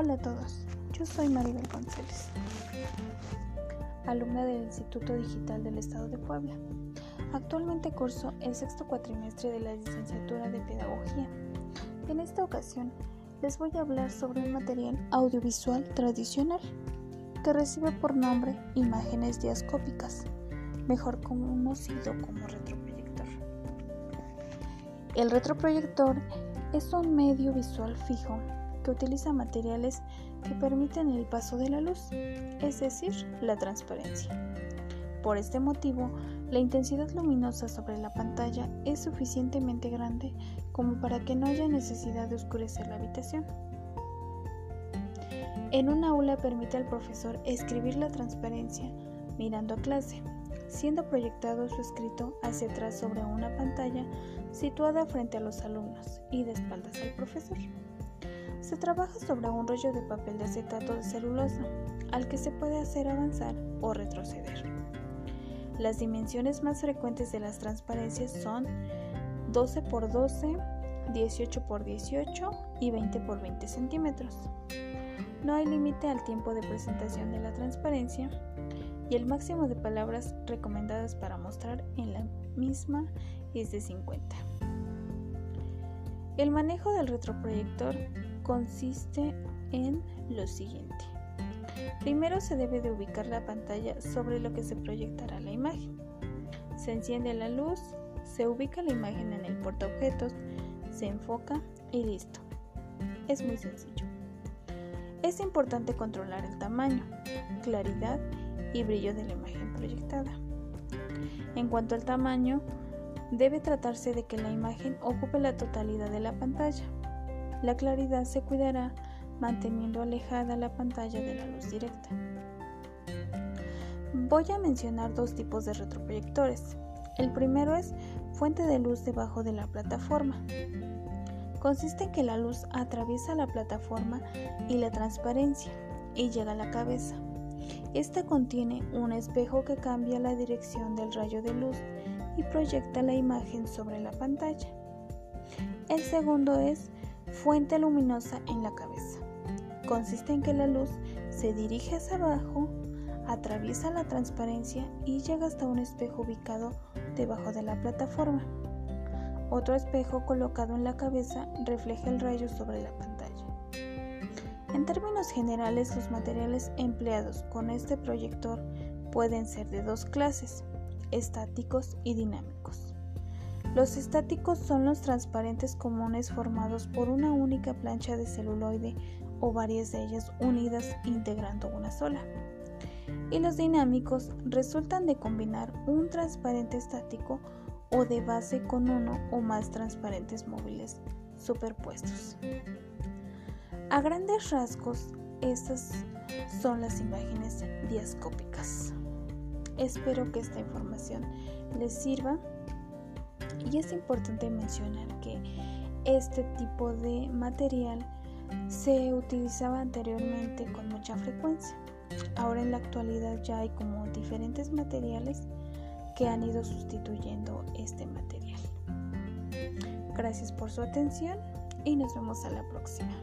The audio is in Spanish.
Hola a todos, yo soy Maribel González, alumna del Instituto Digital del Estado de Puebla. Actualmente curso el sexto cuatrimestre de la licenciatura de Pedagogía. En esta ocasión les voy a hablar sobre un material audiovisual tradicional que recibe por nombre imágenes diascópicas, mejor conocido como retroproyector. El retroproyector es un medio visual fijo que utiliza materiales que permiten el paso de la luz, es decir, la transparencia. Por este motivo, la intensidad luminosa sobre la pantalla es suficientemente grande como para que no haya necesidad de oscurecer la habitación. En un aula permite al profesor escribir la transparencia mirando a clase, siendo proyectado su escrito hacia atrás sobre una pantalla situada frente a los alumnos y de espaldas al profesor. Se trabaja sobre un rollo de papel de acetato de celulosa, al que se puede hacer avanzar o retroceder. Las dimensiones más frecuentes de las transparencias son 12 x 12, 18 x 18 y 20 x 20 centímetros. No hay límite al tiempo de presentación de la transparencia y el máximo de palabras recomendadas para mostrar en la misma es de 50. El manejo del retroproyector consiste en lo siguiente. Primero se debe de ubicar la pantalla sobre lo que se proyectará la imagen. Se enciende la luz, se ubica la imagen en el portaobjetos, se enfoca y listo. Es muy sencillo. Es importante controlar el tamaño, claridad y brillo de la imagen proyectada. En cuanto al tamaño, debe tratarse de que la imagen ocupe la totalidad de la pantalla la claridad se cuidará manteniendo alejada la pantalla de la luz directa. Voy a mencionar dos tipos de retroproyectores. El primero es fuente de luz debajo de la plataforma. Consiste en que la luz atraviesa la plataforma y la transparencia y llega a la cabeza. Esta contiene un espejo que cambia la dirección del rayo de luz y proyecta la imagen sobre la pantalla. El segundo es fuente luminosa en la cabeza. Consiste en que la luz se dirige hacia abajo, atraviesa la transparencia y llega hasta un espejo ubicado debajo de la plataforma. Otro espejo colocado en la cabeza refleja el rayo sobre la pantalla. En términos generales, los materiales empleados con este proyector pueden ser de dos clases, estáticos y dinámicos. Los estáticos son los transparentes comunes formados por una única plancha de celuloide o varias de ellas unidas integrando una sola. Y los dinámicos resultan de combinar un transparente estático o de base con uno o más transparentes móviles superpuestos. A grandes rasgos, estas son las imágenes diascópicas. Espero que esta información les sirva y es importante mencionar que este tipo de material se utilizaba anteriormente con mucha frecuencia. Ahora en la actualidad ya hay como diferentes materiales que han ido sustituyendo este material. Gracias por su atención y nos vemos a la próxima.